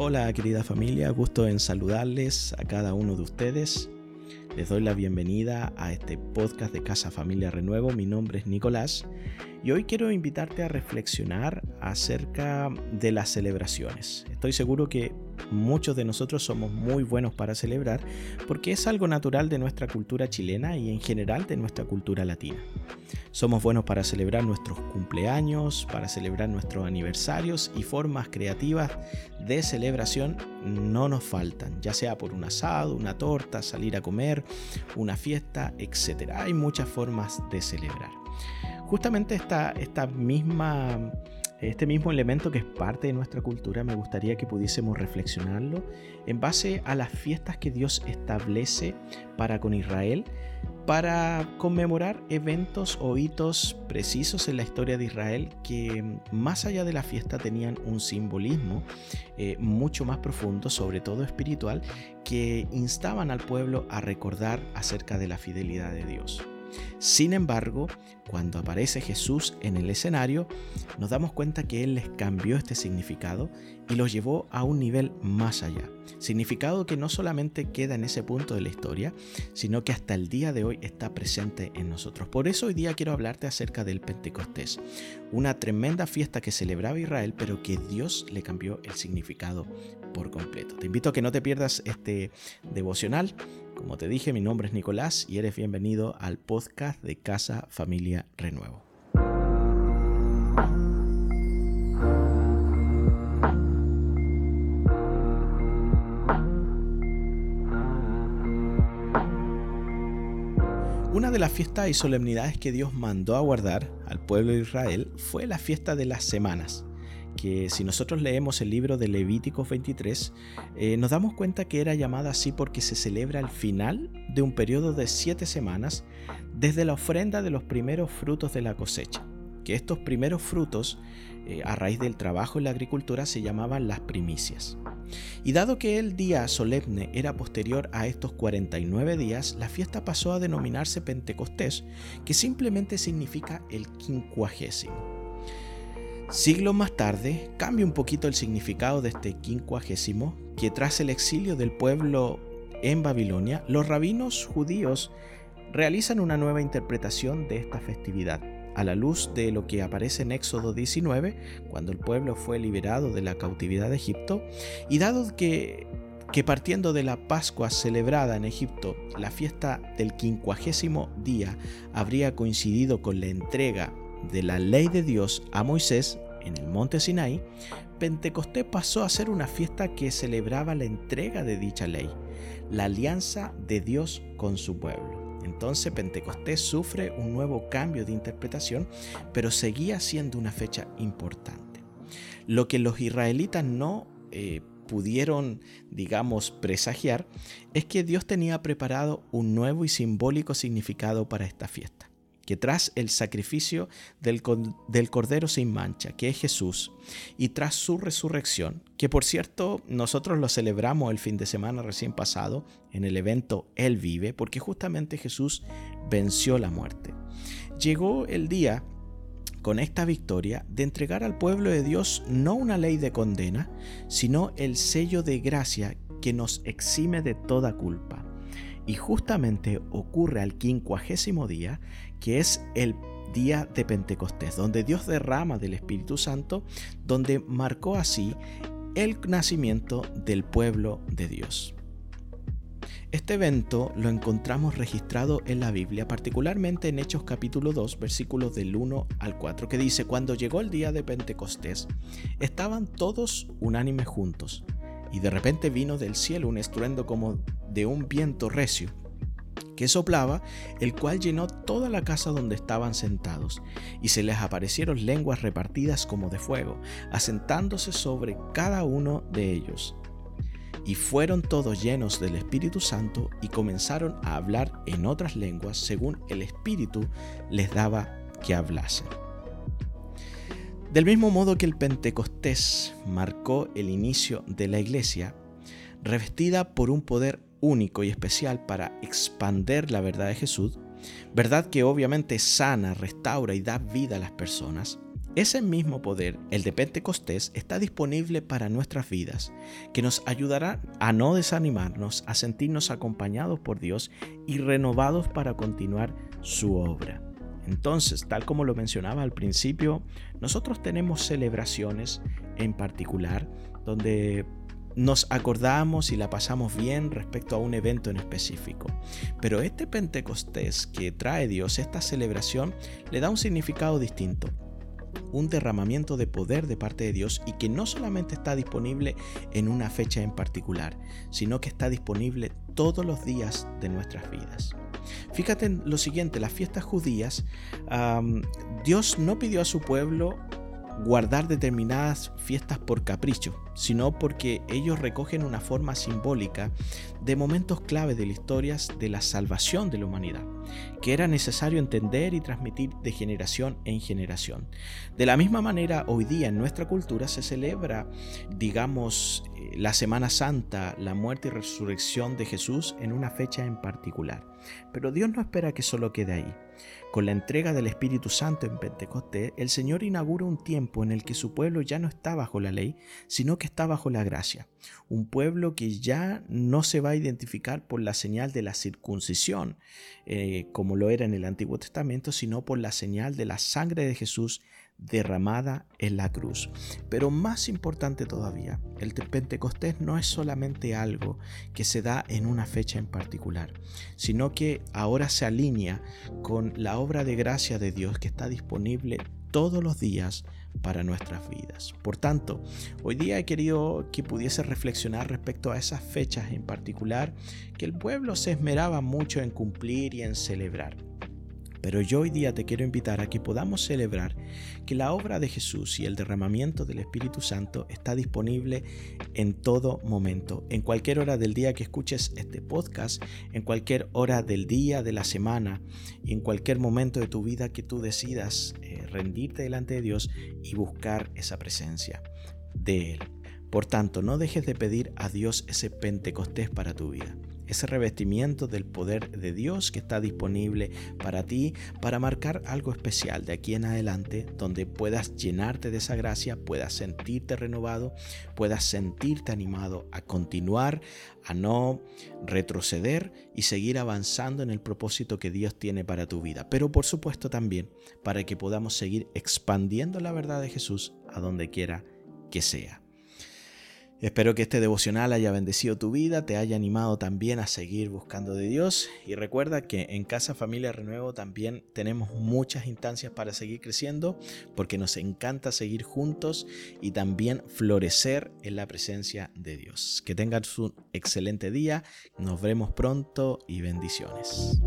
Hola querida familia, gusto en saludarles a cada uno de ustedes. Les doy la bienvenida a este podcast de Casa Familia Renuevo. Mi nombre es Nicolás y hoy quiero invitarte a reflexionar acerca de las celebraciones. Estoy seguro que muchos de nosotros somos muy buenos para celebrar porque es algo natural de nuestra cultura chilena y en general de nuestra cultura latina. Somos buenos para celebrar nuestros cumpleaños, para celebrar nuestros aniversarios y formas creativas de celebración no nos faltan, ya sea por un asado, una torta, salir a comer, una fiesta, etc. Hay muchas formas de celebrar. Justamente esta, esta misma este mismo elemento que es parte de nuestra cultura, me gustaría que pudiésemos reflexionarlo en base a las fiestas que Dios establece para con Israel, para conmemorar eventos o hitos precisos en la historia de Israel que más allá de la fiesta tenían un simbolismo eh, mucho más profundo, sobre todo espiritual, que instaban al pueblo a recordar acerca de la fidelidad de Dios. Sin embargo, cuando aparece Jesús en el escenario, nos damos cuenta que Él les cambió este significado y lo llevó a un nivel más allá. Significado que no solamente queda en ese punto de la historia, sino que hasta el día de hoy está presente en nosotros. Por eso hoy día quiero hablarte acerca del Pentecostés, una tremenda fiesta que celebraba Israel, pero que Dios le cambió el significado por completo. Te invito a que no te pierdas este devocional como te dije, mi nombre es Nicolás y eres bienvenido al podcast de Casa Familia Renuevo. Una de las fiestas y solemnidades que Dios mandó a guardar al pueblo de Israel fue la fiesta de las semanas que si nosotros leemos el libro de Levíticos 23, eh, nos damos cuenta que era llamada así porque se celebra el final de un periodo de siete semanas desde la ofrenda de los primeros frutos de la cosecha. Que estos primeros frutos, eh, a raíz del trabajo en la agricultura, se llamaban las primicias. Y dado que el día solemne era posterior a estos 49 días, la fiesta pasó a denominarse Pentecostés, que simplemente significa el quincuagésimo. Siglos más tarde cambia un poquito el significado de este quincuagésimo, que tras el exilio del pueblo en Babilonia, los rabinos judíos realizan una nueva interpretación de esta festividad, a la luz de lo que aparece en Éxodo 19, cuando el pueblo fue liberado de la cautividad de Egipto, y dado que, que partiendo de la Pascua celebrada en Egipto, la fiesta del quincuagésimo día habría coincidido con la entrega de la ley de Dios a Moisés en el monte Sinai, Pentecostés pasó a ser una fiesta que celebraba la entrega de dicha ley, la alianza de Dios con su pueblo. Entonces Pentecostés sufre un nuevo cambio de interpretación, pero seguía siendo una fecha importante. Lo que los israelitas no eh, pudieron, digamos, presagiar, es que Dios tenía preparado un nuevo y simbólico significado para esta fiesta que tras el sacrificio del, del, Cordero sin mancha, que es Jesús, y tras su resurrección, que por cierto nosotros lo celebramos el fin de semana recién pasado en el evento Él vive, porque justamente Jesús venció la muerte. Llegó el día con esta victoria de entregar al pueblo de Dios no una ley de condena, sino el sello de gracia que nos exime de toda culpa. Y justamente ocurre al quincuagésimo día, que es el día de Pentecostés, donde Dios derrama del Espíritu Santo, donde marcó así el nacimiento del pueblo de Dios. Este evento lo encontramos registrado en la Biblia, particularmente en Hechos capítulo 2, versículos del 1 al 4, que dice, cuando llegó el día de Pentecostés, estaban todos unánimes juntos, y de repente vino del cielo un estruendo como de un viento recio que soplaba, el cual llenó toda la casa donde estaban sentados, y se les aparecieron lenguas repartidas como de fuego, asentándose sobre cada uno de ellos. Y fueron todos llenos del Espíritu Santo y comenzaron a hablar en otras lenguas según el Espíritu les daba que hablasen. Del mismo modo que el Pentecostés marcó el inicio de la iglesia, revestida por un poder único y especial para expander la verdad de Jesús, verdad que obviamente sana, restaura y da vida a las personas, Ese mismo poder, el de Pentecostés, está disponible para nuestras vidas, que nos ayudará a no desanimarnos, a sentirnos acompañados por Dios y renovados para continuar su obra. Entonces, tal como lo mencionaba al principio, nosotros tenemos celebraciones en particular donde nos acordamos y la pasamos bien respecto a un evento en específico. Pero este Pentecostés que trae Dios, esta celebración, le da un significado distinto un derramamiento de poder de parte de Dios y que no solamente está disponible en una fecha en particular, sino que está disponible todos los días de nuestras vidas. Fíjate en lo siguiente, las fiestas judías, Dios no pidió a su pueblo guardar determinadas fiestas por capricho, sino porque ellos recogen una forma simbólica de momentos clave de la historia de la salvación de la humanidad, que era necesario entender y transmitir de generación en generación. De la misma manera, hoy día en nuestra cultura se celebra, digamos, eh, la Semana Santa, la muerte y resurrección de Jesús en una fecha en particular. Pero Dios no espera que solo quede ahí. Con la entrega del Espíritu Santo en Pentecostés, el Señor inaugura un tiempo en el que su pueblo ya no está bajo la ley, sino que está bajo la gracia. Un pueblo que ya no se va a identificar por la señal de la circuncisión, eh, como lo era en el Antiguo Testamento, sino por la señal de la sangre de Jesús derramada en la cruz. Pero más importante todavía, el Pentecostés no es solamente algo que se da en una fecha en particular, sino que ahora se alinea con la obra de gracia de Dios que está disponible todos los días para nuestras vidas. Por tanto, hoy día he querido que pudiese reflexionar respecto a esas fechas en particular que el pueblo se esmeraba mucho en cumplir y en celebrar. Pero yo hoy día te quiero invitar a que podamos celebrar que la obra de Jesús y el derramamiento del Espíritu Santo está disponible en todo momento, en cualquier hora del día que escuches este podcast, en cualquier hora del día, de la semana y en cualquier momento de tu vida que tú decidas eh, rendirte delante de Dios y buscar esa presencia de Él. Por tanto, no dejes de pedir a Dios ese Pentecostés para tu vida ese revestimiento del poder de Dios que está disponible para ti para marcar algo especial de aquí en adelante donde puedas llenarte de esa gracia, puedas sentirte renovado, puedas sentirte animado a continuar, a no retroceder y seguir avanzando en el propósito que Dios tiene para tu vida. Pero por supuesto también para que podamos seguir expandiendo la verdad de Jesús a donde quiera que sea. Espero que este devocional haya bendecido tu vida, te haya animado también a seguir buscando de Dios y recuerda que en Casa Familia Renuevo también tenemos muchas instancias para seguir creciendo porque nos encanta seguir juntos y también florecer en la presencia de Dios. Que tengas un excelente día, nos vemos pronto y bendiciones.